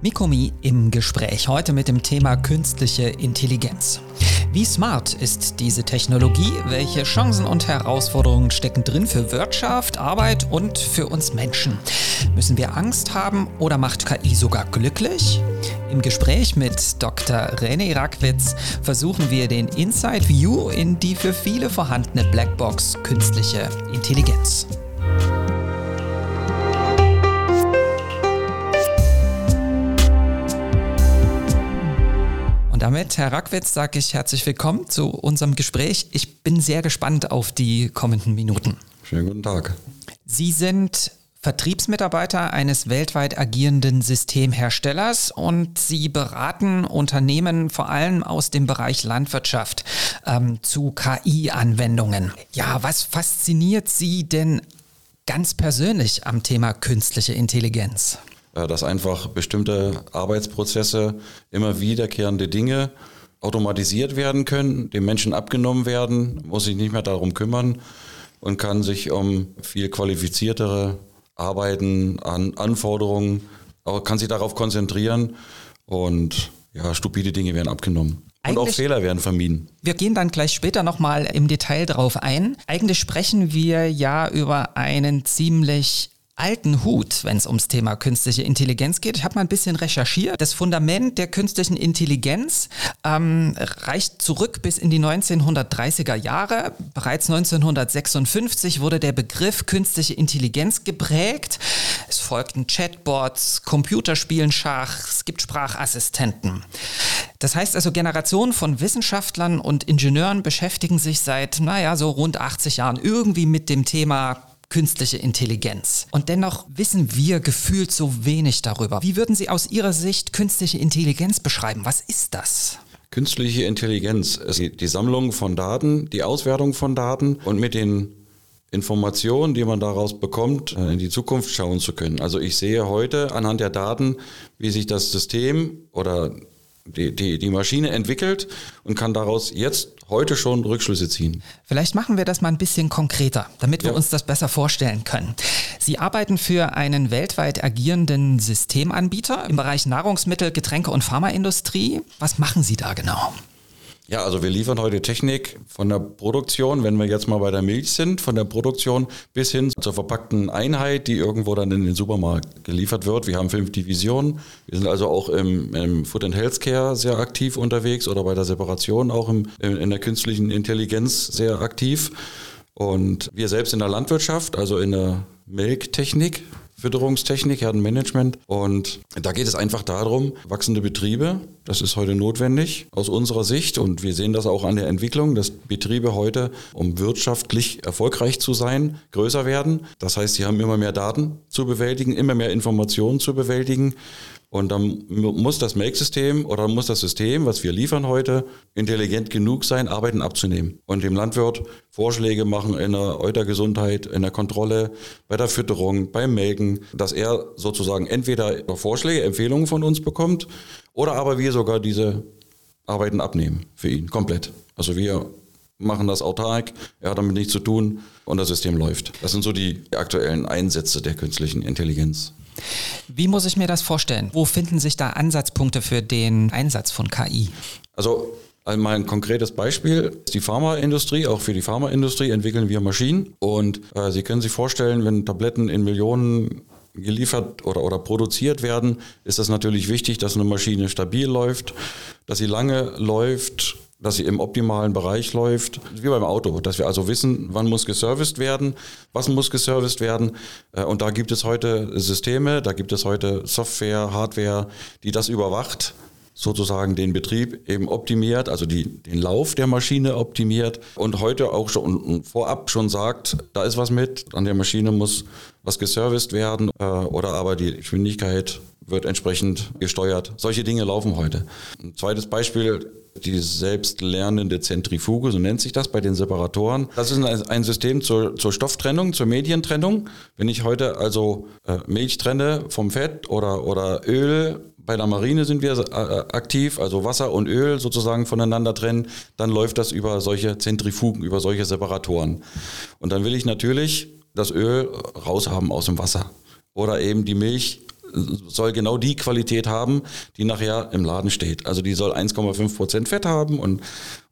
Mikomi im Gespräch heute mit dem Thema künstliche Intelligenz. Wie smart ist diese Technologie? Welche Chancen und Herausforderungen stecken drin für Wirtschaft, Arbeit und für uns Menschen? Müssen wir Angst haben oder macht KI sogar glücklich? Im Gespräch mit Dr. René Rackwitz versuchen wir den Inside View in die für viele vorhandene Blackbox künstliche Intelligenz. Und damit, Herr Rackwitz, sage ich herzlich willkommen zu unserem Gespräch. Ich bin sehr gespannt auf die kommenden Minuten. Schönen guten Tag. Sie sind Vertriebsmitarbeiter eines weltweit agierenden Systemherstellers und Sie beraten Unternehmen vor allem aus dem Bereich Landwirtschaft ähm, zu KI-Anwendungen. Ja, was fasziniert Sie denn ganz persönlich am Thema künstliche Intelligenz? Äh, dass einfach bestimmte Arbeitsprozesse, immer wiederkehrende Dinge automatisiert werden können, dem Menschen abgenommen werden, muss sich nicht mehr darum kümmern und kann sich um viel qualifiziertere Arbeiten an Anforderungen, kann sich darauf konzentrieren und ja, stupide Dinge werden abgenommen. Und auch Fehler werden vermieden. Wir gehen dann gleich später nochmal im Detail drauf ein. Eigentlich sprechen wir ja über einen ziemlich alten Hut, wenn es ums Thema künstliche Intelligenz geht. Ich habe mal ein bisschen recherchiert. Das Fundament der künstlichen Intelligenz ähm, reicht zurück bis in die 1930er Jahre. Bereits 1956 wurde der Begriff künstliche Intelligenz geprägt. Es folgten Chatbots, Computerspielen, Schach, es gibt Sprachassistenten. Das heißt also, Generationen von Wissenschaftlern und Ingenieuren beschäftigen sich seit, naja, so rund 80 Jahren irgendwie mit dem Thema künstliche Intelligenz. Und dennoch wissen wir gefühlt so wenig darüber. Wie würden Sie aus Ihrer Sicht künstliche Intelligenz beschreiben? Was ist das? Künstliche Intelligenz ist die Sammlung von Daten, die Auswertung von Daten und mit den Informationen, die man daraus bekommt, äh, in die Zukunft schauen zu können. Also ich sehe heute anhand der Daten, wie sich das System oder die, die, die Maschine entwickelt und kann daraus jetzt heute schon Rückschlüsse ziehen. Vielleicht machen wir das mal ein bisschen konkreter, damit wir ja. uns das besser vorstellen können. Sie arbeiten für einen weltweit agierenden Systemanbieter im Bereich Nahrungsmittel, Getränke und Pharmaindustrie. Was machen Sie da genau? Ja, also wir liefern heute Technik von der Produktion, wenn wir jetzt mal bei der Milch sind, von der Produktion bis hin zur verpackten Einheit, die irgendwo dann in den Supermarkt geliefert wird. Wir haben fünf Divisionen. Wir sind also auch im, im Food and Healthcare sehr aktiv unterwegs oder bei der Separation auch im, in der künstlichen Intelligenz sehr aktiv. Und wir selbst in der Landwirtschaft, also in der Melktechnik, Fütterungstechnik, Herdenmanagement. Und da geht es einfach darum, wachsende Betriebe, das ist heute notwendig aus unserer Sicht und wir sehen das auch an der Entwicklung, dass Betriebe heute, um wirtschaftlich erfolgreich zu sein, größer werden. Das heißt, sie haben immer mehr Daten zu bewältigen, immer mehr Informationen zu bewältigen. Und dann muss das Make-System oder muss das System, was wir liefern heute, intelligent genug sein, Arbeiten abzunehmen und dem Landwirt Vorschläge machen in der Eutergesundheit, in der Kontrolle, bei der Fütterung, beim Melken, dass er sozusagen entweder Vorschläge, Empfehlungen von uns bekommt oder aber wir sogar diese Arbeiten abnehmen für ihn komplett. Also wir machen das autark, er hat damit nichts zu tun und das System läuft. Das sind so die aktuellen Einsätze der künstlichen Intelligenz. Wie muss ich mir das vorstellen? Wo finden sich da Ansatzpunkte für den Einsatz von KI? Also mal ein konkretes Beispiel. Die Pharmaindustrie, auch für die Pharmaindustrie entwickeln wir Maschinen. Und äh, Sie können sich vorstellen, wenn Tabletten in Millionen geliefert oder, oder produziert werden, ist das natürlich wichtig, dass eine Maschine stabil läuft, dass sie lange läuft, dass sie im optimalen Bereich läuft, wie beim Auto, dass wir also wissen, wann muss geserviced werden, was muss geserviced werden. Äh, und da gibt es heute Systeme, da gibt es heute Software, Hardware, die das überwacht, sozusagen den Betrieb eben optimiert, also die, den Lauf der Maschine optimiert und heute auch schon vorab schon sagt, da ist was mit, an der Maschine muss was geserviced werden äh, oder aber die Geschwindigkeit wird entsprechend gesteuert. Solche Dinge laufen heute. Ein zweites Beispiel, die selbstlernende Zentrifuge, so nennt sich das bei den Separatoren. Das ist ein System zur, zur Stofftrennung, zur Medientrennung. Wenn ich heute also äh, Milch trenne vom Fett oder, oder Öl, bei der Marine sind wir äh, aktiv, also Wasser und Öl sozusagen voneinander trennen, dann läuft das über solche Zentrifugen, über solche Separatoren. Und dann will ich natürlich das Öl raushaben aus dem Wasser oder eben die Milch soll genau die Qualität haben, die nachher im Laden steht. Also die soll 1,5 Prozent Fett haben und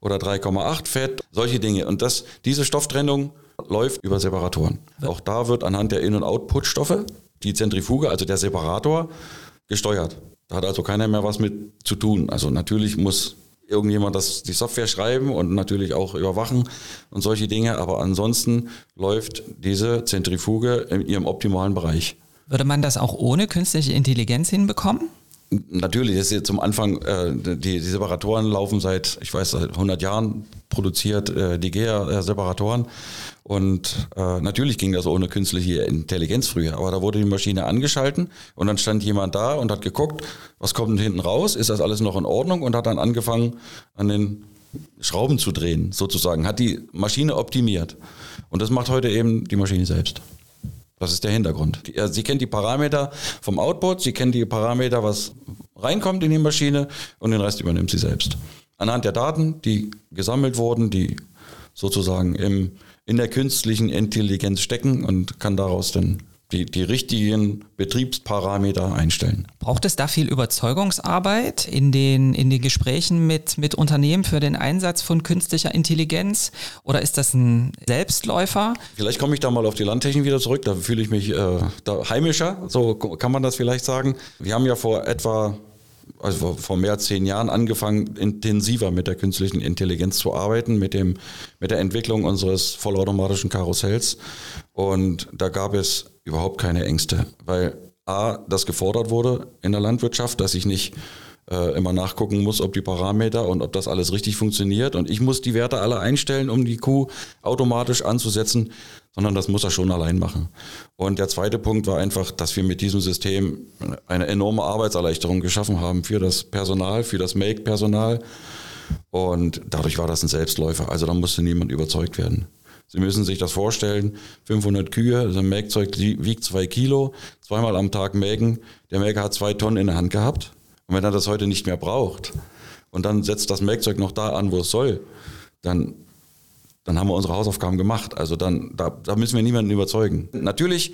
oder 3,8 Fett, solche Dinge. Und das, diese Stofftrennung läuft über Separatoren. Auch da wird anhand der In- und Output-Stoffe die Zentrifuge, also der Separator, gesteuert. Da hat also keiner mehr was mit zu tun. Also natürlich muss irgendjemand das, die Software schreiben und natürlich auch überwachen und solche Dinge, aber ansonsten läuft diese Zentrifuge in ihrem optimalen Bereich. Würde man das auch ohne künstliche Intelligenz hinbekommen? Natürlich, das ist jetzt zum Anfang, äh, die, die, Separatoren laufen seit, ich weiß, seit 100 Jahren produziert äh, die GEA-Separatoren. Und äh, natürlich ging das ohne künstliche Intelligenz früher, aber da wurde die Maschine angeschalten und dann stand jemand da und hat geguckt, was kommt hinten raus, ist das alles noch in Ordnung und hat dann angefangen an den Schrauben zu drehen, sozusagen, hat die Maschine optimiert. Und das macht heute eben die Maschine selbst. Das ist der Hintergrund. Sie kennt die Parameter vom Output, sie kennt die Parameter, was reinkommt in die Maschine und den Rest übernimmt sie selbst. Anhand der Daten, die gesammelt wurden, die sozusagen im, in der künstlichen Intelligenz stecken und kann daraus dann die, die richtigen Betriebsparameter einstellen. Braucht es da viel Überzeugungsarbeit in den, in den Gesprächen mit, mit Unternehmen für den Einsatz von künstlicher Intelligenz? Oder ist das ein Selbstläufer? Vielleicht komme ich da mal auf die Landtechnik wieder zurück, da fühle ich mich äh, da heimischer, so kann man das vielleicht sagen. Wir haben ja vor etwa also vor mehr als zehn Jahren angefangen, intensiver mit der künstlichen Intelligenz zu arbeiten, mit, dem, mit der Entwicklung unseres vollautomatischen Karussells. Und da gab es überhaupt keine Ängste, weil A, das gefordert wurde in der Landwirtschaft, dass ich nicht äh, immer nachgucken muss, ob die Parameter und ob das alles richtig funktioniert. Und ich muss die Werte alle einstellen, um die Kuh automatisch anzusetzen, sondern das muss er schon allein machen. Und der zweite Punkt war einfach, dass wir mit diesem System eine enorme Arbeitserleichterung geschaffen haben für das Personal, für das Make-Personal. Und dadurch war das ein Selbstläufer. Also da musste niemand überzeugt werden. Sie müssen sich das vorstellen, 500 Kühe, also ein Melkzeug wiegt zwei Kilo, zweimal am Tag melken. Der Melker hat zwei Tonnen in der Hand gehabt. Und wenn er das heute nicht mehr braucht und dann setzt das Melkzeug noch da an, wo es soll, dann, dann haben wir unsere Hausaufgaben gemacht. Also dann, da, da müssen wir niemanden überzeugen. Natürlich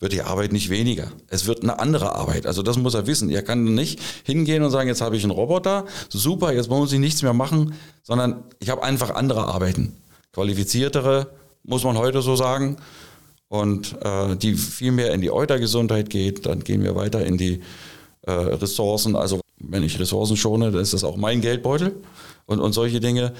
wird die Arbeit nicht weniger. Es wird eine andere Arbeit. Also das muss er wissen. Er kann nicht hingehen und sagen, jetzt habe ich einen Roboter, super, jetzt muss ich nichts mehr machen, sondern ich habe einfach andere Arbeiten qualifiziertere, muss man heute so sagen, und äh, die viel mehr in die Eutergesundheit geht. Dann gehen wir weiter in die äh, Ressourcen. Also wenn ich Ressourcen schone, dann ist das auch mein Geldbeutel und, und solche Dinge.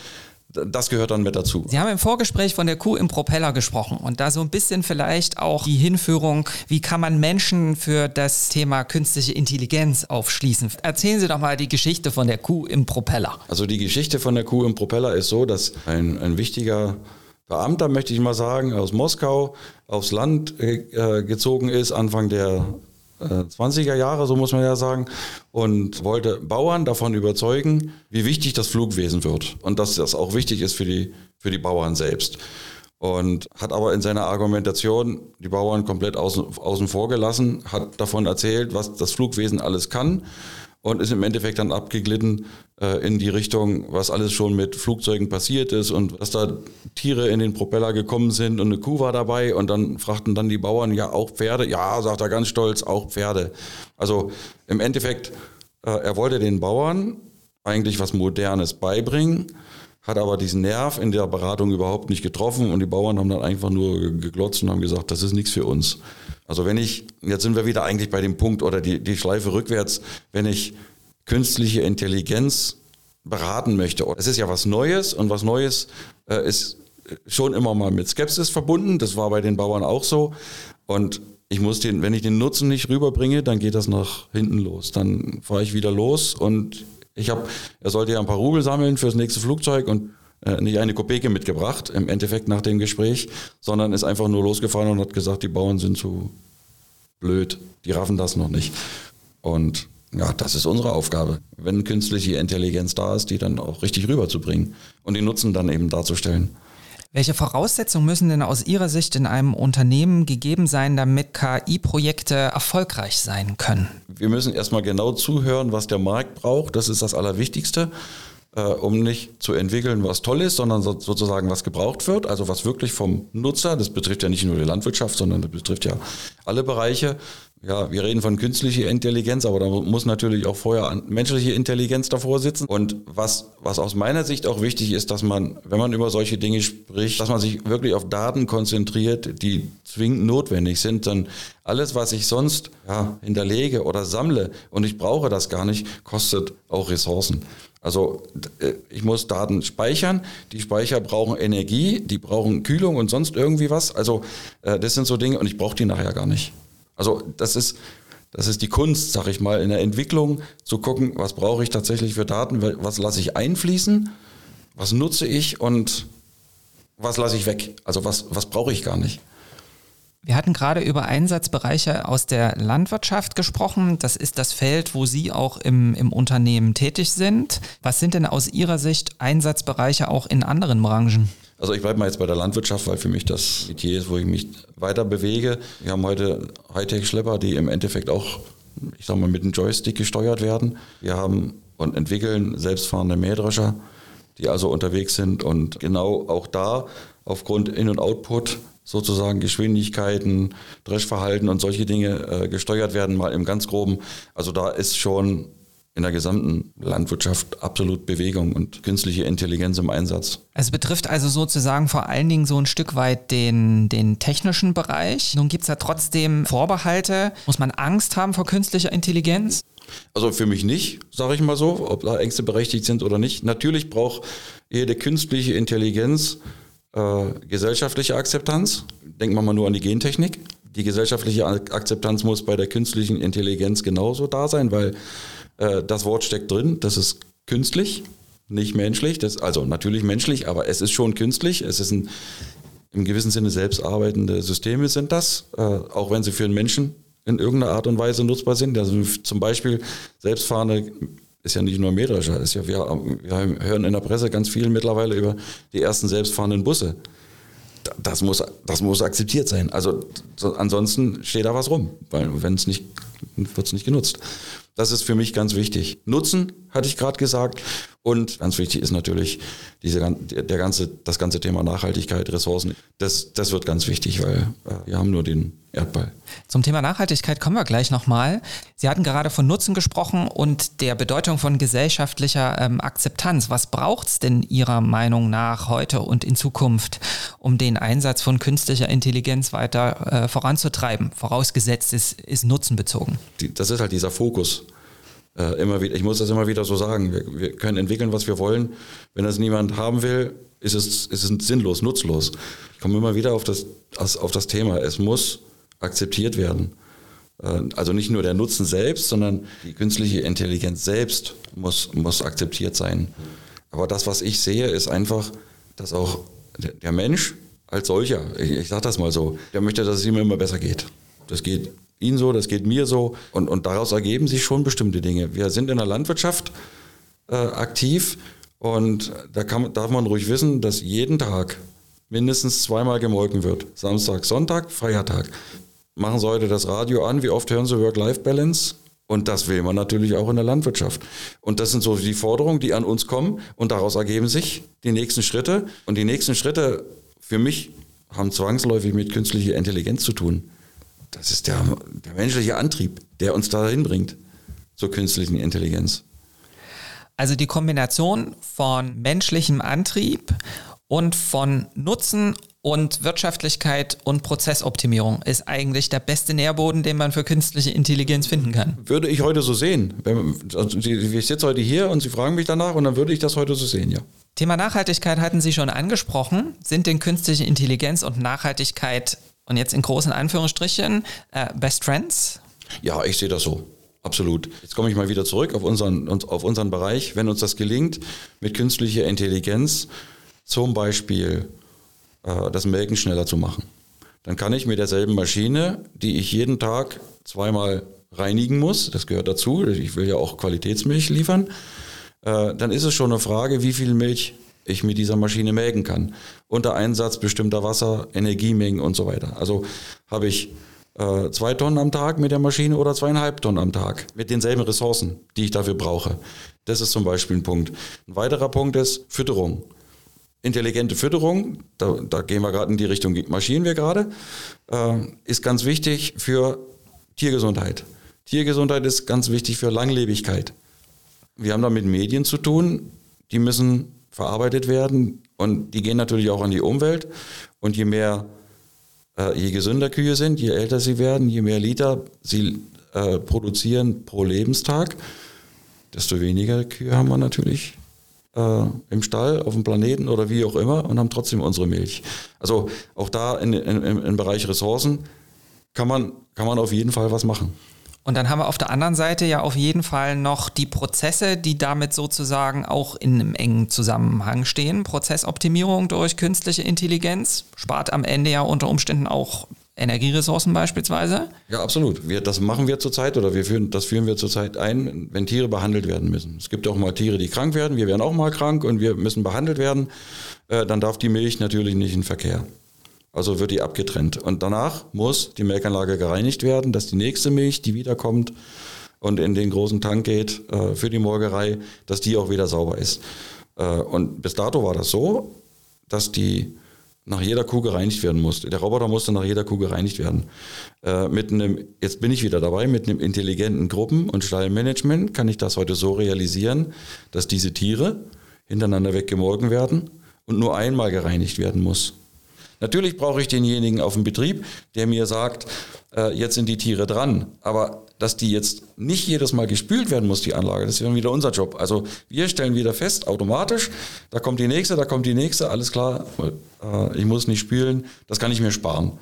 Das gehört dann mit dazu. Sie haben im Vorgespräch von der Kuh im Propeller gesprochen und da so ein bisschen vielleicht auch die Hinführung, wie kann man Menschen für das Thema künstliche Intelligenz aufschließen. Erzählen Sie doch mal die Geschichte von der Kuh im Propeller. Also die Geschichte von der Kuh im Propeller ist so, dass ein, ein wichtiger Beamter, möchte ich mal sagen, aus Moskau aufs Land äh, gezogen ist, Anfang der 20er äh, Jahre, so muss man ja sagen, und wollte Bauern davon überzeugen, wie wichtig das Flugwesen wird und dass das auch wichtig ist für die, für die Bauern selbst. Und hat aber in seiner Argumentation die Bauern komplett außen, außen vor gelassen, hat davon erzählt, was das Flugwesen alles kann und ist im Endeffekt dann abgeglitten äh, in die Richtung, was alles schon mit Flugzeugen passiert ist und dass da Tiere in den Propeller gekommen sind und eine Kuh war dabei und dann fragten dann die Bauern, ja auch Pferde? Ja, sagt er ganz stolz, auch Pferde. Also im Endeffekt, äh, er wollte den Bauern eigentlich was Modernes beibringen, hat aber diesen Nerv in der Beratung überhaupt nicht getroffen und die Bauern haben dann einfach nur geglotzt und haben gesagt, das ist nichts für uns. Also wenn ich, jetzt sind wir wieder eigentlich bei dem Punkt oder die, die Schleife rückwärts, wenn ich künstliche Intelligenz beraten möchte, das ist ja was Neues und was Neues äh, ist schon immer mal mit Skepsis verbunden. Das war bei den Bauern auch so. Und ich muss den, wenn ich den Nutzen nicht rüberbringe, dann geht das nach hinten los. Dann fahre ich wieder los und ich habe, er sollte ja ein paar Rubel sammeln fürs nächste Flugzeug und äh, nicht eine Kopeke mitgebracht, im Endeffekt nach dem Gespräch, sondern ist einfach nur losgefahren und hat gesagt, die Bauern sind zu blöd, die raffen das noch nicht. Und ja, das ist unsere Aufgabe, wenn künstliche Intelligenz da ist, die dann auch richtig rüberzubringen und den Nutzen dann eben darzustellen. Welche Voraussetzungen müssen denn aus Ihrer Sicht in einem Unternehmen gegeben sein, damit KI-Projekte erfolgreich sein können? Wir müssen erstmal genau zuhören, was der Markt braucht. Das ist das Allerwichtigste äh, um nicht zu entwickeln, was toll ist, sondern so, sozusagen was gebraucht wird, also was wirklich vom Nutzer, das betrifft ja nicht nur die Landwirtschaft, sondern das betrifft ja alle Bereiche. Ja, wir reden von künstlicher Intelligenz, aber da muss natürlich auch vorher menschliche Intelligenz davor sitzen. Und was, was aus meiner Sicht auch wichtig ist, dass man, wenn man über solche Dinge spricht, dass man sich wirklich auf Daten konzentriert, die zwingend notwendig sind. Denn alles, was ich sonst ja, hinterlege oder sammle und ich brauche das gar nicht, kostet auch Ressourcen. Also äh, ich muss Daten speichern, die Speicher brauchen Energie, die brauchen Kühlung und sonst irgendwie was. Also äh, das sind so Dinge und ich brauche die nachher gar nicht. Also das ist, das ist die Kunst, sag ich mal, in der Entwicklung zu gucken, was brauche ich tatsächlich für Daten, was lasse ich einfließen, was nutze ich und was lasse ich weg. Also was, was brauche ich gar nicht. Wir hatten gerade über Einsatzbereiche aus der Landwirtschaft gesprochen. Das ist das Feld, wo Sie auch im, im Unternehmen tätig sind. Was sind denn aus Ihrer Sicht Einsatzbereiche auch in anderen Branchen? Also ich bleibe mal jetzt bei der Landwirtschaft, weil für mich das Metier ist, wo ich mich weiter bewege. Wir haben heute Hightech-Schlepper, die im Endeffekt auch, ich sag mal, mit einem Joystick gesteuert werden. Wir haben und entwickeln selbstfahrende Mähdrescher, die also unterwegs sind und genau auch da aufgrund In- und Output sozusagen Geschwindigkeiten, Dreschverhalten und solche Dinge äh, gesteuert werden, mal im ganz groben. Also da ist schon in der gesamten Landwirtschaft absolut Bewegung und künstliche Intelligenz im Einsatz. Es betrifft also sozusagen vor allen Dingen so ein Stück weit den, den technischen Bereich. Nun gibt es ja trotzdem Vorbehalte. Muss man Angst haben vor künstlicher Intelligenz? Also für mich nicht, sage ich mal so, ob da Ängste berechtigt sind oder nicht. Natürlich braucht jede künstliche Intelligenz äh, gesellschaftliche Akzeptanz. Denken wir mal nur an die Gentechnik. Die gesellschaftliche Akzeptanz muss bei der künstlichen Intelligenz genauso da sein, weil äh, das Wort steckt drin, das ist künstlich, nicht menschlich. Das, also natürlich menschlich, aber es ist schon künstlich. Es ist ein, im gewissen Sinne selbstarbeitende Systeme sind das, äh, auch wenn sie für einen Menschen in irgendeiner Art und Weise nutzbar sind. Also zum Beispiel selbstfahrende ist ja nicht nur Mähdrescher, ist ja, wir, wir hören in der Presse ganz viel mittlerweile über die ersten selbstfahrenden Busse. Das muss, das muss akzeptiert sein. Also so, ansonsten steht da was rum, weil wenn es nicht, wird es nicht genutzt. Das ist für mich ganz wichtig. Nutzen, hatte ich gerade gesagt. Und ganz wichtig ist natürlich diese, der ganze, das ganze Thema Nachhaltigkeit, Ressourcen. Das, das wird ganz wichtig, weil äh, wir haben nur den Erdball. Zum Thema Nachhaltigkeit kommen wir gleich nochmal. Sie hatten gerade von Nutzen gesprochen und der Bedeutung von gesellschaftlicher ähm, Akzeptanz. Was braucht es denn Ihrer Meinung nach heute und in Zukunft, um den Einsatz von künstlicher Intelligenz weiter äh, voranzutreiben? Vorausgesetzt ist, ist nutzenbezogen. Die, das ist halt dieser Fokus äh, immer wieder, ich muss das immer wieder so sagen, wir, wir, können entwickeln, was wir wollen. Wenn das niemand haben will, ist es, ist es sinnlos, nutzlos. Ich komme immer wieder auf das, auf das Thema. Es muss akzeptiert werden. Äh, also nicht nur der Nutzen selbst, sondern die künstliche Intelligenz selbst muss, muss akzeptiert sein. Aber das, was ich sehe, ist einfach, dass auch der Mensch als solcher, ich, ich sage das mal so, der möchte, dass es ihm immer besser geht. Das geht Ihnen so, das geht mir so. Und, und daraus ergeben sich schon bestimmte Dinge. Wir sind in der Landwirtschaft äh, aktiv und da kann, darf man ruhig wissen, dass jeden Tag mindestens zweimal gemolken wird. Samstag, Sonntag, Feiertag. Machen Sie heute das Radio an, wie oft hören Sie Work-Life-Balance? Und das will man natürlich auch in der Landwirtschaft. Und das sind so die Forderungen, die an uns kommen. Und daraus ergeben sich die nächsten Schritte. Und die nächsten Schritte für mich haben zwangsläufig mit künstlicher Intelligenz zu tun. Das ist der, der menschliche Antrieb, der uns dahin bringt zur künstlichen Intelligenz. Also die Kombination von menschlichem Antrieb und von Nutzen und Wirtschaftlichkeit und Prozessoptimierung ist eigentlich der beste Nährboden, den man für künstliche Intelligenz finden kann. Würde ich heute so sehen. Also ich sitze heute hier und Sie fragen mich danach und dann würde ich das heute so sehen, ja. Thema Nachhaltigkeit hatten Sie schon angesprochen. Sind denn künstliche Intelligenz und Nachhaltigkeit und jetzt in großen Anführungsstrichen, äh, Best Friends? Ja, ich sehe das so. Absolut. Jetzt komme ich mal wieder zurück auf unseren, auf unseren Bereich. Wenn uns das gelingt, mit künstlicher Intelligenz zum Beispiel äh, das Melken schneller zu machen, dann kann ich mit derselben Maschine, die ich jeden Tag zweimal reinigen muss, das gehört dazu, ich will ja auch Qualitätsmilch liefern, äh, dann ist es schon eine Frage, wie viel Milch ich mit dieser Maschine melken kann. Unter Einsatz bestimmter Wasser, Energiemengen und so weiter. Also habe ich äh, zwei Tonnen am Tag mit der Maschine oder zweieinhalb Tonnen am Tag mit denselben Ressourcen, die ich dafür brauche. Das ist zum Beispiel ein Punkt. Ein weiterer Punkt ist Fütterung. Intelligente Fütterung, da, da gehen wir gerade in die Richtung, marschieren wir gerade, äh, ist ganz wichtig für Tiergesundheit. Tiergesundheit ist ganz wichtig für Langlebigkeit. Wir haben da mit Medien zu tun, die müssen verarbeitet werden und die gehen natürlich auch an die Umwelt. Und je mehr, äh, je gesünder Kühe sind, je älter sie werden, je mehr Liter sie äh, produzieren pro Lebenstag, desto weniger Kühe haben wir natürlich äh, im Stall, auf dem Planeten oder wie auch immer und haben trotzdem unsere Milch. Also auch da in, in, im Bereich Ressourcen kann man, kann man auf jeden Fall was machen. Und dann haben wir auf der anderen Seite ja auf jeden Fall noch die Prozesse, die damit sozusagen auch in einem engen Zusammenhang stehen. Prozessoptimierung durch künstliche Intelligenz spart am Ende ja unter Umständen auch Energieressourcen beispielsweise. Ja, absolut. Wir, das machen wir zurzeit oder wir führen, das führen wir zurzeit ein, wenn Tiere behandelt werden müssen. Es gibt auch mal Tiere, die krank werden. Wir werden auch mal krank und wir müssen behandelt werden. Äh, dann darf die Milch natürlich nicht in Verkehr. Also wird die abgetrennt. Und danach muss die Melkanlage gereinigt werden, dass die nächste Milch, die wiederkommt und in den großen Tank geht äh, für die Molkerei, dass die auch wieder sauber ist. Äh, und bis dato war das so, dass die nach jeder Kuh gereinigt werden musste. Der Roboter musste nach jeder Kuh gereinigt werden. Äh, mit einem, jetzt bin ich wieder dabei, mit einem intelligenten Gruppen- und Stallmanagement kann ich das heute so realisieren, dass diese Tiere hintereinander weggemolken werden und nur einmal gereinigt werden muss. Natürlich brauche ich denjenigen auf dem Betrieb, der mir sagt, äh, jetzt sind die Tiere dran. Aber dass die jetzt nicht jedes Mal gespült werden muss, die Anlage, das ist dann wieder unser Job. Also wir stellen wieder fest, automatisch, da kommt die nächste, da kommt die nächste, alles klar, äh, ich muss nicht spülen, das kann ich mir sparen.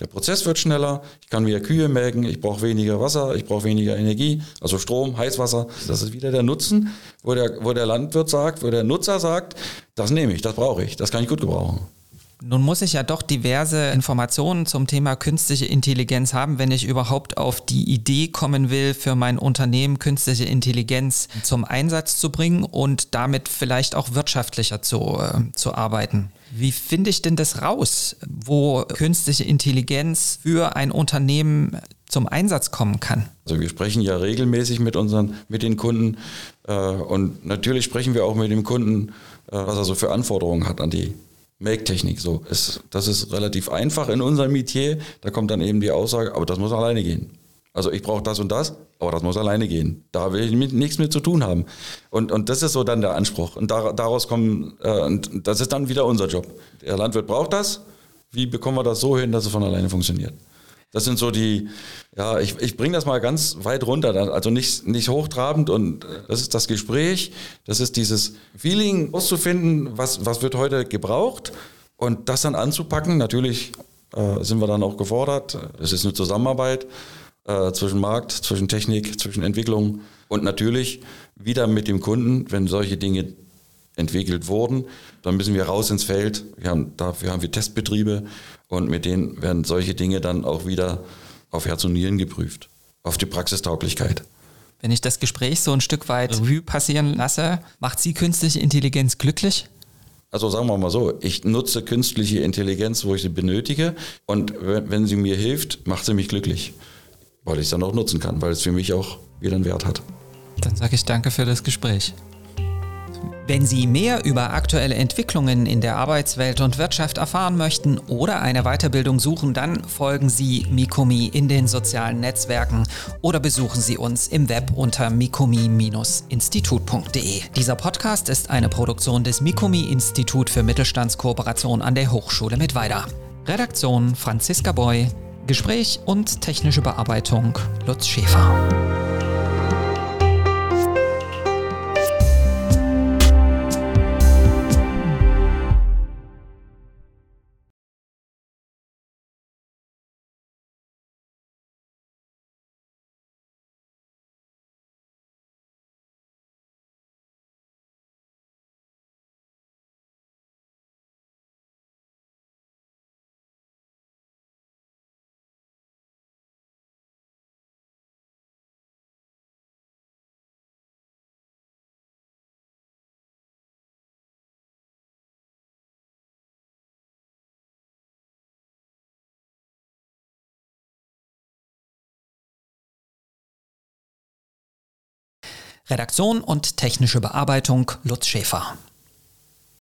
Der Prozess wird schneller, ich kann mehr Kühe melken, ich brauche weniger Wasser, ich brauche weniger Energie, also Strom, Heißwasser. Das ist wieder der Nutzen, wo der, wo der Landwirt sagt, wo der Nutzer sagt, das nehme ich, das brauche ich, das kann ich gut gebrauchen. Nun muss ich ja doch diverse Informationen zum Thema künstliche Intelligenz haben, wenn ich überhaupt auf die Idee kommen will, für mein Unternehmen künstliche Intelligenz zum Einsatz zu bringen und damit vielleicht auch wirtschaftlicher zu, äh, zu arbeiten. Wie finde ich denn das raus, wo künstliche Intelligenz für ein Unternehmen zum Einsatz kommen kann? Also wir sprechen ja regelmäßig mit unseren, mit den Kunden äh, und natürlich sprechen wir auch mit dem Kunden, äh, was er so für Anforderungen hat an die Make-Technik. So, es, das ist relativ einfach in unserem Metier. Da kommt dann eben die Aussage, aber das muss alleine gehen. Also ich brauche das und das, aber das muss alleine gehen. Da will ich mit, nichts mit zu tun haben. Und, und das ist so dann der Anspruch. Und da, daraus kommen, äh, und das ist dann wieder unser Job. Der Landwirt braucht das. Wie bekommen wir das so hin, dass es von alleine funktioniert? Das sind so die, ja, ich, ich bringe das mal ganz weit runter, also nicht, nicht hochtrabend und das ist das Gespräch, das ist dieses Feeling auszufinden, was, was wird heute gebraucht und das dann anzupacken. Natürlich äh, sind wir dann auch gefordert. Es ist eine Zusammenarbeit äh, zwischen Markt, zwischen Technik, zwischen Entwicklung und natürlich wieder mit dem Kunden, wenn solche Dinge entwickelt wurden, dann müssen wir raus ins Feld. Wir haben, dafür haben wir Testbetriebe und mit denen werden solche Dinge dann auch wieder auf Herz und Nieren geprüft, auf die Praxistauglichkeit. Wenn ich das Gespräch so ein Stück weit Revue passieren lasse, macht Sie künstliche Intelligenz glücklich? Also sagen wir mal so, ich nutze künstliche Intelligenz, wo ich sie benötige und wenn sie mir hilft, macht sie mich glücklich, weil ich es dann auch nutzen kann, weil es für mich auch wieder einen Wert hat. Dann sage ich danke für das Gespräch. Wenn Sie mehr über aktuelle Entwicklungen in der Arbeitswelt und Wirtschaft erfahren möchten oder eine Weiterbildung suchen, dann folgen Sie Mikomi in den sozialen Netzwerken oder besuchen Sie uns im Web unter mikomi-institut.de. Dieser Podcast ist eine Produktion des Mikomi Institut für Mittelstandskooperation an der Hochschule Mittweida. Redaktion Franziska Boy, Gespräch und technische Bearbeitung Lutz Schäfer. Redaktion und technische Bearbeitung Lutz Schäfer.